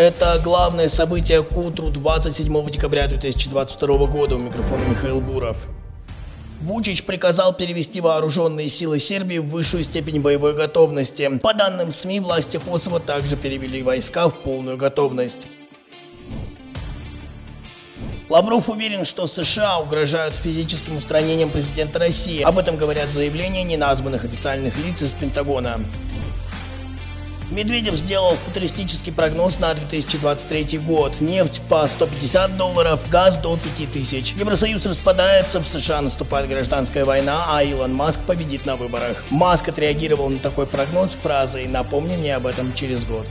Это главное событие к утру 27 декабря 2022 года. У микрофона Михаил Буров. Вучич приказал перевести вооруженные силы Сербии в высшую степень боевой готовности. По данным СМИ, власти Косово также перевели войска в полную готовность. Лавров уверен, что США угрожают физическим устранением президента России. Об этом говорят заявления неназванных официальных лиц из Пентагона. Медведев сделал футуристический прогноз на 2023 год. Нефть по 150 долларов, газ до 5000. Евросоюз распадается, в США наступает гражданская война, а Илон Маск победит на выборах. Маск отреагировал на такой прогноз фразой «Напомни мне об этом через год».